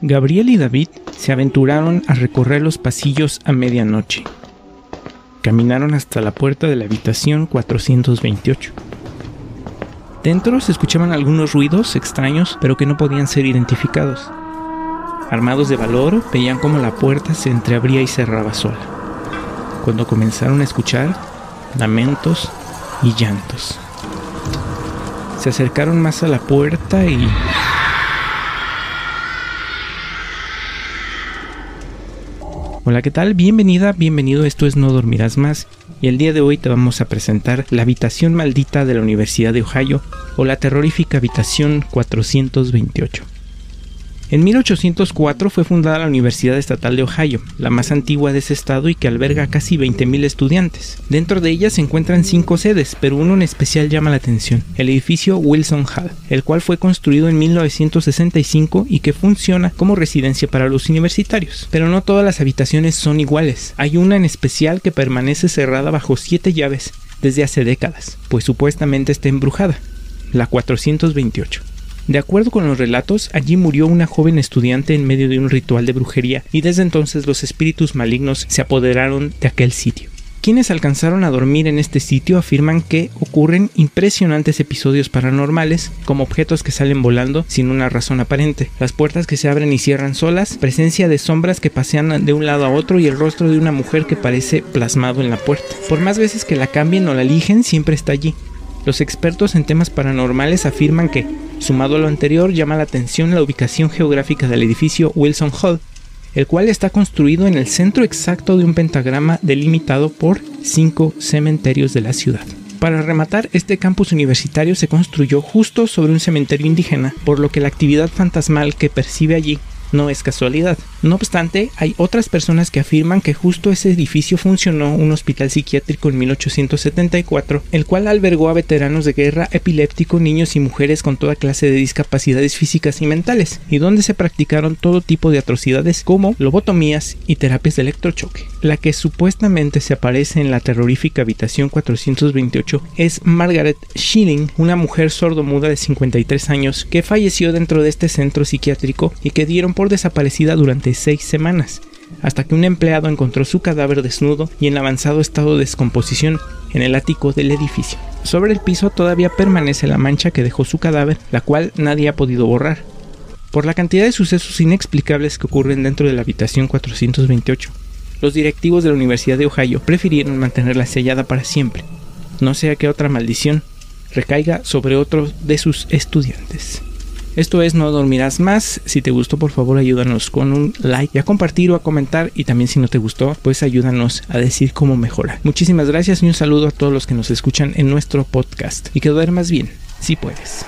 Gabriel y David se aventuraron a recorrer los pasillos a medianoche. Caminaron hasta la puerta de la habitación 428. Dentro se escuchaban algunos ruidos extraños, pero que no podían ser identificados. Armados de valor, veían cómo la puerta se entreabría y cerraba sola. Cuando comenzaron a escuchar lamentos y llantos. Se acercaron más a la puerta y Hola, ¿qué tal? Bienvenida, bienvenido, esto es No Dormirás Más y el día de hoy te vamos a presentar La habitación maldita de la Universidad de Ohio o la terrorífica habitación 428. En 1804 fue fundada la Universidad Estatal de Ohio, la más antigua de ese estado y que alberga casi 20.000 estudiantes. Dentro de ella se encuentran cinco sedes, pero uno en especial llama la atención, el edificio Wilson Hall, el cual fue construido en 1965 y que funciona como residencia para los universitarios. Pero no todas las habitaciones son iguales, hay una en especial que permanece cerrada bajo siete llaves desde hace décadas, pues supuestamente está embrujada, la 428. De acuerdo con los relatos, allí murió una joven estudiante en medio de un ritual de brujería y desde entonces los espíritus malignos se apoderaron de aquel sitio. Quienes alcanzaron a dormir en este sitio afirman que ocurren impresionantes episodios paranormales, como objetos que salen volando sin una razón aparente, las puertas que se abren y cierran solas, presencia de sombras que pasean de un lado a otro y el rostro de una mujer que parece plasmado en la puerta. Por más veces que la cambien o la eligen, siempre está allí. Los expertos en temas paranormales afirman que, sumado a lo anterior, llama la atención la ubicación geográfica del edificio Wilson Hall, el cual está construido en el centro exacto de un pentagrama delimitado por cinco cementerios de la ciudad. Para rematar, este campus universitario se construyó justo sobre un cementerio indígena, por lo que la actividad fantasmal que percibe allí no es casualidad. No obstante, hay otras personas que afirman que justo ese edificio funcionó un hospital psiquiátrico en 1874, el cual albergó a veteranos de guerra, epilépticos, niños y mujeres con toda clase de discapacidades físicas y mentales, y donde se practicaron todo tipo de atrocidades como lobotomías y terapias de electrochoque. La que supuestamente se aparece en la terrorífica habitación 428 es Margaret Schilling, una mujer sordomuda de 53 años que falleció dentro de este centro psiquiátrico y que dieron por desaparecida durante seis semanas, hasta que un empleado encontró su cadáver desnudo y en avanzado estado de descomposición en el ático del edificio. Sobre el piso todavía permanece la mancha que dejó su cadáver, la cual nadie ha podido borrar. Por la cantidad de sucesos inexplicables que ocurren dentro de la habitación 428, los directivos de la Universidad de Ohio prefirieron mantenerla sellada para siempre, no sea que otra maldición recaiga sobre otro de sus estudiantes. Esto es No Dormirás Más. Si te gustó, por favor, ayúdanos con un like y a compartir o a comentar. Y también si no te gustó, pues ayúdanos a decir cómo mejora. Muchísimas gracias y un saludo a todos los que nos escuchan en nuestro podcast. Y que duermas bien, si puedes.